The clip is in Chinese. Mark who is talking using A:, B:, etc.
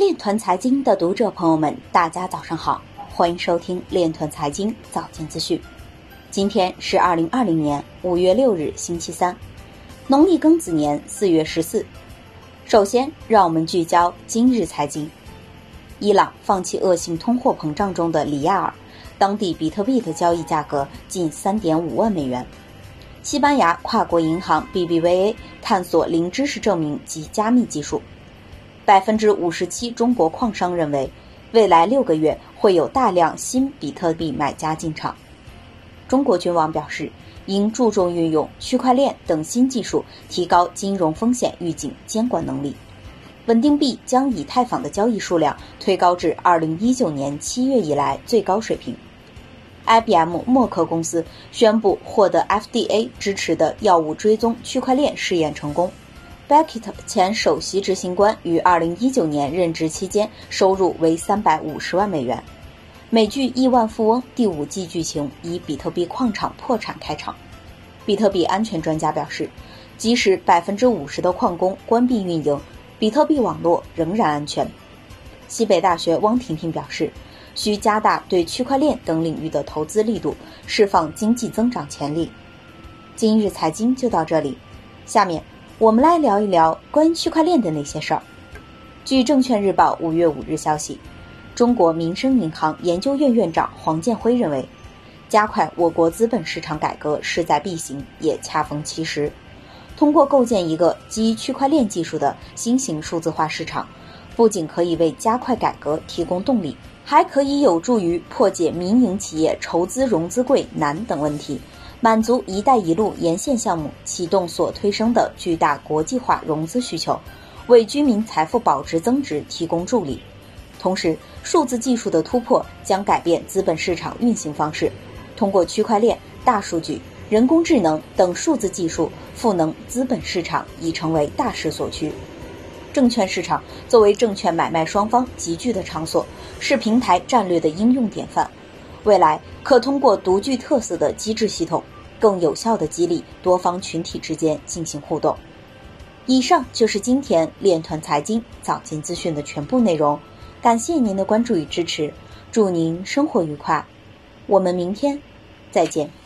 A: 链团财经的读者朋友们，大家早上好，欢迎收听链团财经早间资讯。今天是二零二零年五月六日，星期三，农历庚子年四月十四。首先，让我们聚焦今日财经。伊朗放弃恶性通货膨胀中的里亚尔，当地比特币的交易价格近三点五万美元。西班牙跨国银行 BBVA 探索零知识证明及加密技术。百分之五十七中国矿商认为，未来六个月会有大量新比特币买家进场。中国军网表示，应注重运用区块链等新技术，提高金融风险预警监管能力。稳定币将以太坊的交易数量推高至二零一九年七月以来最高水平。IBM 默克公司宣布获得 FDA 支持的药物追踪区块链试验成功。Beckett 前首席执行官于二零一九年任职期间收入为三百五十万美元。美剧《亿万富翁》第五季剧情以比特币矿场破产开场。比特币安全专家表示，即使百分之五十的矿工关闭运营，比特币网络仍然安全。西北大学汪婷婷表示。需加大对区块链等领域的投资力度，释放经济增长潜力。今日财经就到这里，下面我们来聊一聊关于区块链的那些事儿。据证券日报五月五日消息，中国民生银行研究院院长黄建辉认为，加快我国资本市场改革势在必行，也恰逢其时。通过构建一个基于区块链技术的新型数字化市场，不仅可以为加快改革提供动力。还可以有助于破解民营企业筹资融资贵难等问题，满足“一带一路”沿线项目启动所推升的巨大国际化融资需求，为居民财富保值增值提供助力。同时，数字技术的突破将改变资本市场运行方式，通过区块链、大数据、人工智能等数字技术赋能资本市场，已成为大势所趋。证券市场作为证券买卖双方集聚的场所，是平台战略的应用典范。未来可通过独具特色的机制系统，更有效的激励多方群体之间进行互动。以上就是今天链团财经早间资讯的全部内容，感谢您的关注与支持，祝您生活愉快，我们明天再见。